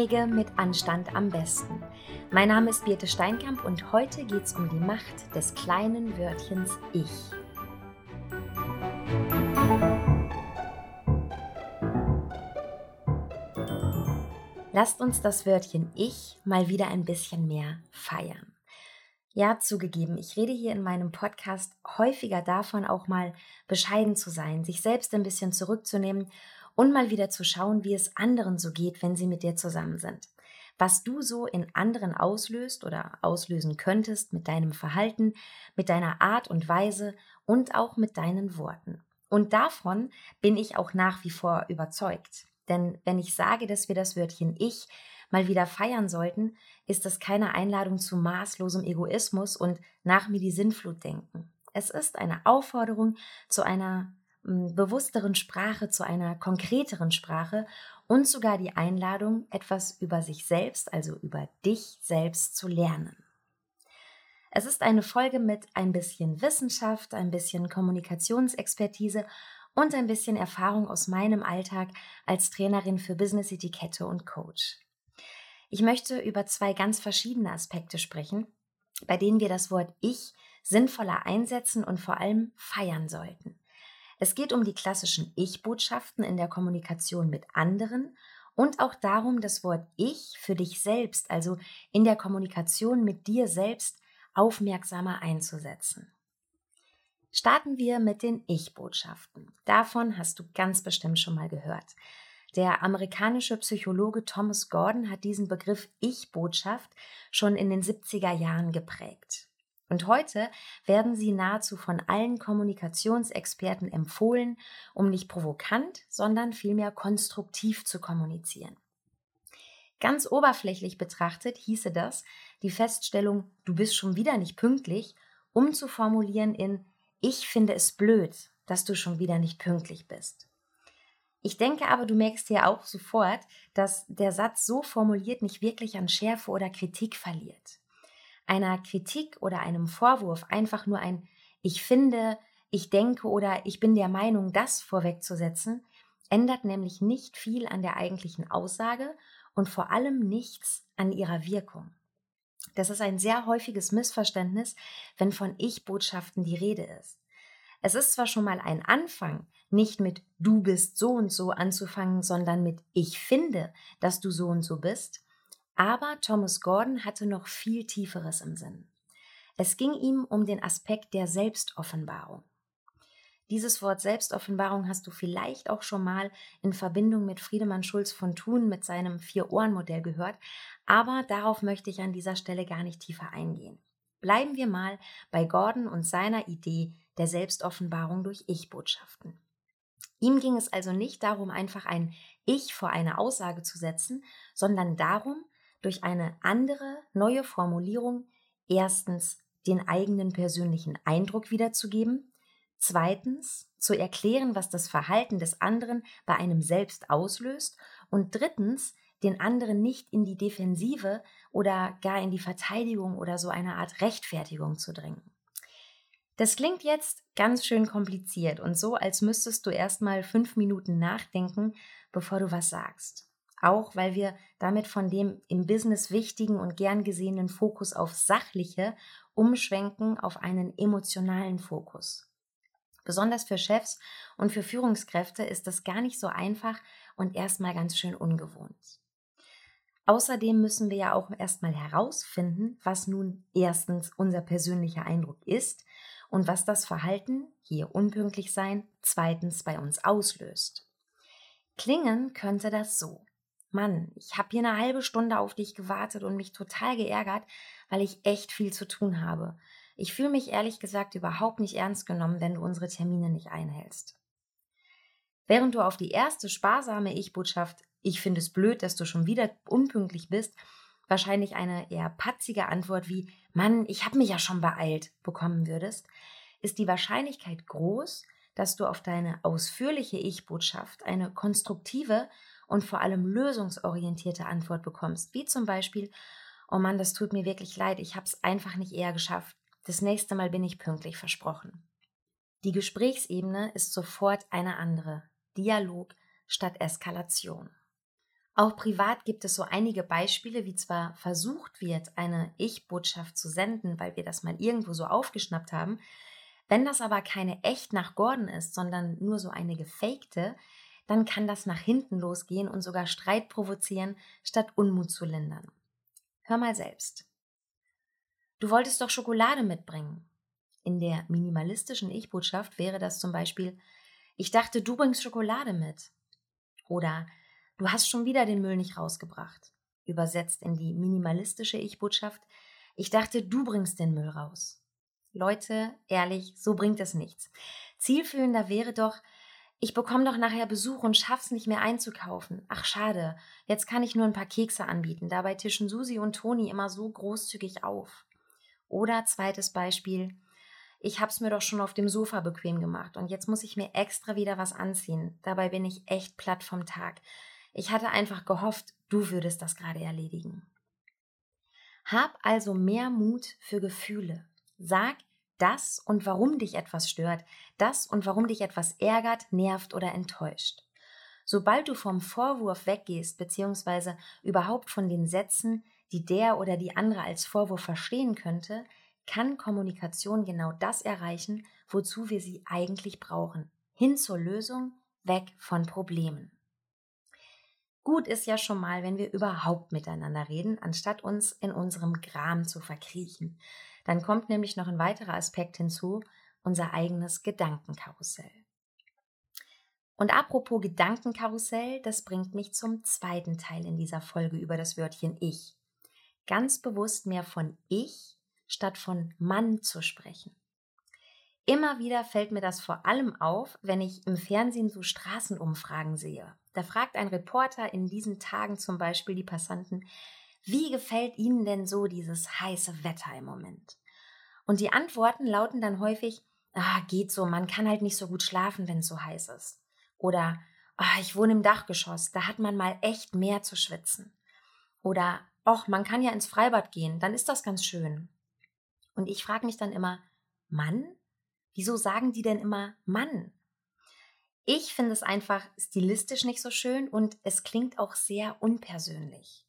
Könige mit Anstand am besten. Mein Name ist Birte Steinkamp und heute geht es um die Macht des kleinen Wörtchens Ich. Lasst uns das Wörtchen Ich mal wieder ein bisschen mehr feiern. Ja, zugegeben, ich rede hier in meinem Podcast häufiger davon, auch mal bescheiden zu sein, sich selbst ein bisschen zurückzunehmen und mal wieder zu schauen, wie es anderen so geht, wenn sie mit dir zusammen sind. Was du so in anderen auslöst oder auslösen könntest mit deinem Verhalten, mit deiner Art und Weise und auch mit deinen Worten. Und davon bin ich auch nach wie vor überzeugt. Denn wenn ich sage, dass wir das Wörtchen Ich mal wieder feiern sollten, ist das keine Einladung zu maßlosem Egoismus und nach mir die Sinnflut denken. Es ist eine Aufforderung zu einer bewussteren Sprache zu einer konkreteren Sprache und sogar die Einladung, etwas über sich selbst, also über dich selbst zu lernen. Es ist eine Folge mit ein bisschen Wissenschaft, ein bisschen Kommunikationsexpertise und ein bisschen Erfahrung aus meinem Alltag als Trainerin für Business Etikette und Coach. Ich möchte über zwei ganz verschiedene Aspekte sprechen, bei denen wir das Wort Ich sinnvoller einsetzen und vor allem feiern sollten. Es geht um die klassischen Ich-Botschaften in der Kommunikation mit anderen und auch darum, das Wort Ich für dich selbst, also in der Kommunikation mit dir selbst, aufmerksamer einzusetzen. Starten wir mit den Ich-Botschaften. Davon hast du ganz bestimmt schon mal gehört. Der amerikanische Psychologe Thomas Gordon hat diesen Begriff Ich-Botschaft schon in den 70er Jahren geprägt. Und heute werden sie nahezu von allen Kommunikationsexperten empfohlen, um nicht provokant, sondern vielmehr konstruktiv zu kommunizieren. Ganz oberflächlich betrachtet hieße das, die Feststellung, du bist schon wieder nicht pünktlich, umzuformulieren in ich finde es blöd, dass du schon wieder nicht pünktlich bist. Ich denke aber, du merkst ja auch sofort, dass der Satz so formuliert nicht wirklich an Schärfe oder Kritik verliert einer Kritik oder einem Vorwurf einfach nur ein Ich finde, ich denke oder ich bin der Meinung, das vorwegzusetzen, ändert nämlich nicht viel an der eigentlichen Aussage und vor allem nichts an ihrer Wirkung. Das ist ein sehr häufiges Missverständnis, wenn von Ich-Botschaften die Rede ist. Es ist zwar schon mal ein Anfang, nicht mit du bist so und so anzufangen, sondern mit ich finde, dass du so und so bist, aber Thomas Gordon hatte noch viel Tieferes im Sinn. Es ging ihm um den Aspekt der Selbstoffenbarung. Dieses Wort Selbstoffenbarung hast du vielleicht auch schon mal in Verbindung mit Friedemann Schulz von Thun mit seinem Vier-Ohren-Modell gehört, aber darauf möchte ich an dieser Stelle gar nicht tiefer eingehen. Bleiben wir mal bei Gordon und seiner Idee der Selbstoffenbarung durch Ich-Botschaften. Ihm ging es also nicht darum, einfach ein Ich vor eine Aussage zu setzen, sondern darum, durch eine andere, neue Formulierung erstens den eigenen persönlichen Eindruck wiederzugeben, zweitens zu erklären, was das Verhalten des anderen bei einem selbst auslöst und drittens den anderen nicht in die Defensive oder gar in die Verteidigung oder so eine Art Rechtfertigung zu drängen. Das klingt jetzt ganz schön kompliziert und so, als müsstest du erstmal fünf Minuten nachdenken, bevor du was sagst auch weil wir damit von dem im Business wichtigen und gern gesehenen Fokus auf sachliche umschwenken auf einen emotionalen Fokus. Besonders für Chefs und für Führungskräfte ist das gar nicht so einfach und erstmal ganz schön ungewohnt. Außerdem müssen wir ja auch erstmal herausfinden, was nun erstens unser persönlicher Eindruck ist und was das Verhalten, hier unpünktlich sein, zweitens bei uns auslöst. Klingen könnte das so. Mann, ich habe hier eine halbe Stunde auf dich gewartet und mich total geärgert, weil ich echt viel zu tun habe. Ich fühle mich ehrlich gesagt überhaupt nicht ernst genommen, wenn du unsere Termine nicht einhältst. Während du auf die erste sparsame Ich-Botschaft, ich finde es blöd, dass du schon wieder unpünktlich bist, wahrscheinlich eine eher patzige Antwort wie Mann, ich habe mich ja schon beeilt bekommen würdest, ist die Wahrscheinlichkeit groß, dass du auf deine ausführliche Ich-Botschaft eine konstruktive und vor allem lösungsorientierte Antwort bekommst, wie zum Beispiel, oh Mann, das tut mir wirklich leid, ich habe es einfach nicht eher geschafft, das nächste Mal bin ich pünktlich versprochen. Die Gesprächsebene ist sofort eine andere, Dialog statt Eskalation. Auch privat gibt es so einige Beispiele, wie zwar versucht wird, eine Ich-Botschaft zu senden, weil wir das mal irgendwo so aufgeschnappt haben. Wenn das aber keine echt nach Gordon ist, sondern nur so eine gefakte, dann kann das nach hinten losgehen und sogar Streit provozieren, statt Unmut zu lindern. Hör mal selbst. Du wolltest doch Schokolade mitbringen. In der minimalistischen Ich-Botschaft wäre das zum Beispiel, ich dachte, du bringst Schokolade mit. Oder Du hast schon wieder den Müll nicht rausgebracht. Übersetzt in die minimalistische Ich-Botschaft. Ich dachte, du bringst den Müll raus. Leute, ehrlich, so bringt es nichts. Zielführender wäre doch, ich bekomme doch nachher Besuch und schaff's nicht mehr einzukaufen. Ach schade, jetzt kann ich nur ein paar Kekse anbieten. Dabei tischen Susi und Toni immer so großzügig auf. Oder zweites Beispiel, ich hab's mir doch schon auf dem Sofa bequem gemacht und jetzt muss ich mir extra wieder was anziehen. Dabei bin ich echt platt vom Tag. Ich hatte einfach gehofft, du würdest das gerade erledigen. Hab also mehr Mut für Gefühle. Sag das und warum dich etwas stört, das und warum dich etwas ärgert, nervt oder enttäuscht. Sobald du vom Vorwurf weggehst, beziehungsweise überhaupt von den Sätzen, die der oder die andere als Vorwurf verstehen könnte, kann Kommunikation genau das erreichen, wozu wir sie eigentlich brauchen. Hin zur Lösung, weg von Problemen. Gut ist ja schon mal, wenn wir überhaupt miteinander reden, anstatt uns in unserem Gram zu verkriechen. Dann kommt nämlich noch ein weiterer Aspekt hinzu, unser eigenes Gedankenkarussell. Und apropos Gedankenkarussell, das bringt mich zum zweiten Teil in dieser Folge über das Wörtchen Ich. Ganz bewusst mehr von Ich statt von Mann zu sprechen. Immer wieder fällt mir das vor allem auf, wenn ich im Fernsehen so Straßenumfragen sehe. Da fragt ein Reporter in diesen Tagen zum Beispiel die Passanten, wie gefällt Ihnen denn so dieses heiße Wetter im Moment? Und die Antworten lauten dann häufig, ah, geht so, man kann halt nicht so gut schlafen, wenn es so heiß ist. Oder, ah, ich wohne im Dachgeschoss, da hat man mal echt mehr zu schwitzen. Oder, ach, man kann ja ins Freibad gehen, dann ist das ganz schön. Und ich frage mich dann immer, Mann? Wieso sagen die denn immer Mann? Ich finde es einfach stilistisch nicht so schön und es klingt auch sehr unpersönlich.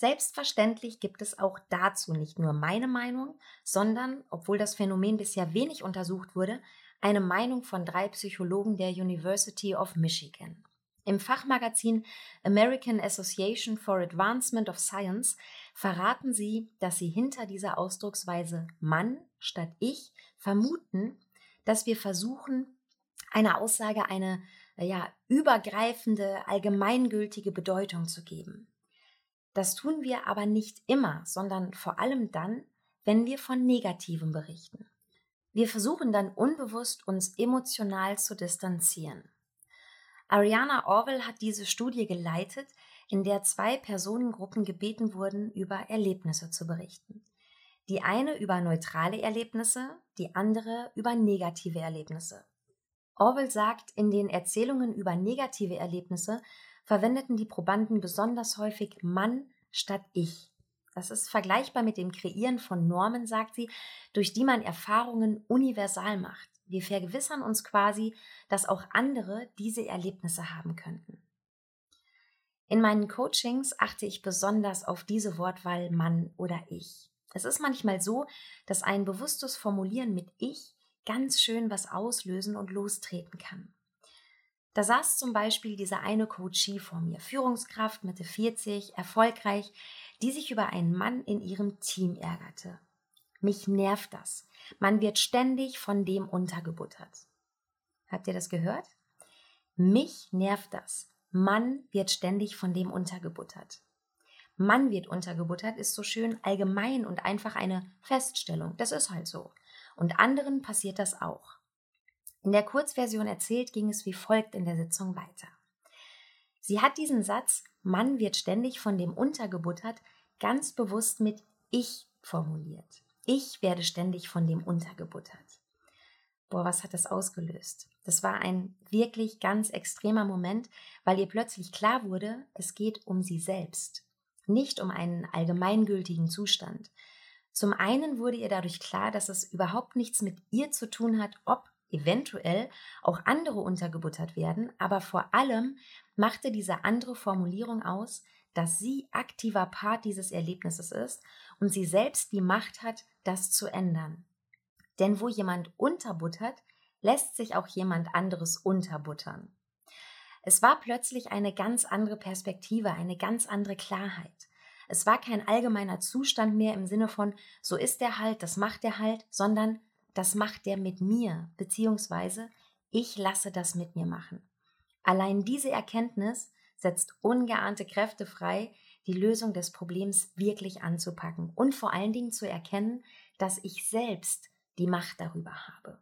Selbstverständlich gibt es auch dazu nicht nur meine Meinung, sondern, obwohl das Phänomen bisher wenig untersucht wurde, eine Meinung von drei Psychologen der University of Michigan. Im Fachmagazin American Association for Advancement of Science verraten sie, dass sie hinter dieser Ausdrucksweise Mann statt ich vermuten, dass wir versuchen, einer Aussage eine ja, übergreifende, allgemeingültige Bedeutung zu geben. Das tun wir aber nicht immer, sondern vor allem dann, wenn wir von Negativem berichten. Wir versuchen dann unbewusst, uns emotional zu distanzieren. Ariana Orwell hat diese Studie geleitet, in der zwei Personengruppen gebeten wurden, über Erlebnisse zu berichten. Die eine über neutrale Erlebnisse, die andere über negative Erlebnisse. Orwell sagt, in den Erzählungen über negative Erlebnisse verwendeten die Probanden besonders häufig Mann statt ich. Das ist vergleichbar mit dem Kreieren von Normen, sagt sie, durch die man Erfahrungen universal macht. Wir vergewissern uns quasi, dass auch andere diese Erlebnisse haben könnten. In meinen Coachings achte ich besonders auf diese Wortwahl Mann oder ich. Es ist manchmal so, dass ein bewusstes Formulieren mit ich ganz schön was auslösen und lostreten kann. Da saß zum Beispiel dieser eine Coachie vor mir, Führungskraft, Mitte 40, erfolgreich, die sich über einen Mann in ihrem Team ärgerte. Mich nervt das. Man wird ständig von dem untergebuttert. Habt ihr das gehört? Mich nervt das. Mann wird ständig von dem untergebuttert. Mann wird untergebuttert ist so schön allgemein und einfach eine Feststellung. Das ist halt so. Und anderen passiert das auch. In der Kurzversion erzählt ging es wie folgt in der Sitzung weiter. Sie hat diesen Satz, Mann wird ständig von dem untergebuttert, ganz bewusst mit ich formuliert. Ich werde ständig von dem untergebuttert. Boah, was hat das ausgelöst? Das war ein wirklich ganz extremer Moment, weil ihr plötzlich klar wurde, es geht um sie selbst, nicht um einen allgemeingültigen Zustand. Zum einen wurde ihr dadurch klar, dass es überhaupt nichts mit ihr zu tun hat, ob eventuell auch andere untergebuttert werden, aber vor allem machte diese andere Formulierung aus, dass sie aktiver Part dieses Erlebnisses ist und sie selbst die Macht hat, das zu ändern. Denn wo jemand unterbuttert, lässt sich auch jemand anderes unterbuttern. Es war plötzlich eine ganz andere Perspektive, eine ganz andere Klarheit. Es war kein allgemeiner Zustand mehr im Sinne von, so ist der halt, das macht der halt, sondern das macht der mit mir, beziehungsweise ich lasse das mit mir machen. Allein diese Erkenntnis setzt ungeahnte Kräfte frei, die Lösung des Problems wirklich anzupacken und vor allen Dingen zu erkennen, dass ich selbst die Macht darüber habe.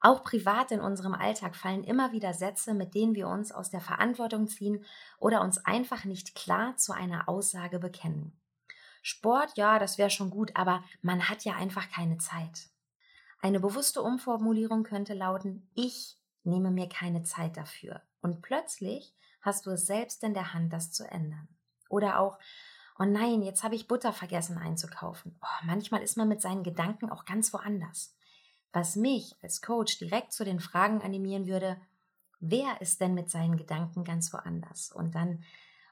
Auch privat in unserem Alltag fallen immer wieder Sätze, mit denen wir uns aus der Verantwortung ziehen oder uns einfach nicht klar zu einer Aussage bekennen. Sport, ja, das wäre schon gut, aber man hat ja einfach keine Zeit. Eine bewusste Umformulierung könnte lauten, ich nehme mir keine Zeit dafür. Und plötzlich hast du es selbst in der Hand, das zu ändern. Oder auch, oh nein, jetzt habe ich Butter vergessen einzukaufen. Oh, manchmal ist man mit seinen Gedanken auch ganz woanders was mich als Coach direkt zu den Fragen animieren würde, wer ist denn mit seinen Gedanken ganz woanders? Und dann,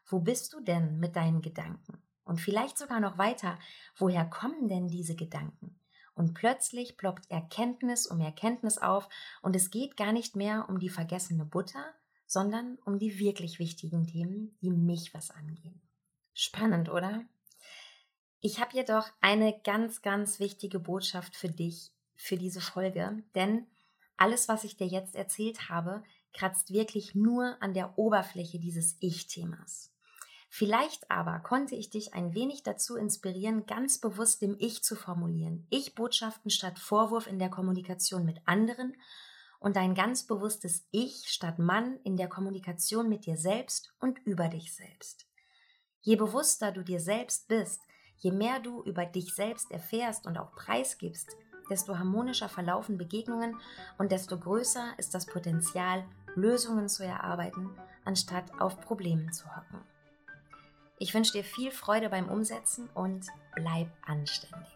wo bist du denn mit deinen Gedanken? Und vielleicht sogar noch weiter, woher kommen denn diese Gedanken? Und plötzlich ploppt Erkenntnis um Erkenntnis auf und es geht gar nicht mehr um die vergessene Butter, sondern um die wirklich wichtigen Themen, die mich was angehen. Spannend, oder? Ich habe jedoch eine ganz, ganz wichtige Botschaft für dich für diese Folge, denn alles, was ich dir jetzt erzählt habe, kratzt wirklich nur an der Oberfläche dieses Ich-Themas. Vielleicht aber konnte ich dich ein wenig dazu inspirieren, ganz bewusst dem Ich zu formulieren. Ich-Botschaften statt Vorwurf in der Kommunikation mit anderen und ein ganz bewusstes Ich statt Mann in der Kommunikation mit dir selbst und über dich selbst. Je bewusster du dir selbst bist, je mehr du über dich selbst erfährst und auch preisgibst, desto harmonischer verlaufen Begegnungen und desto größer ist das Potenzial, Lösungen zu erarbeiten, anstatt auf Problemen zu hocken. Ich wünsche dir viel Freude beim Umsetzen und bleib anständig.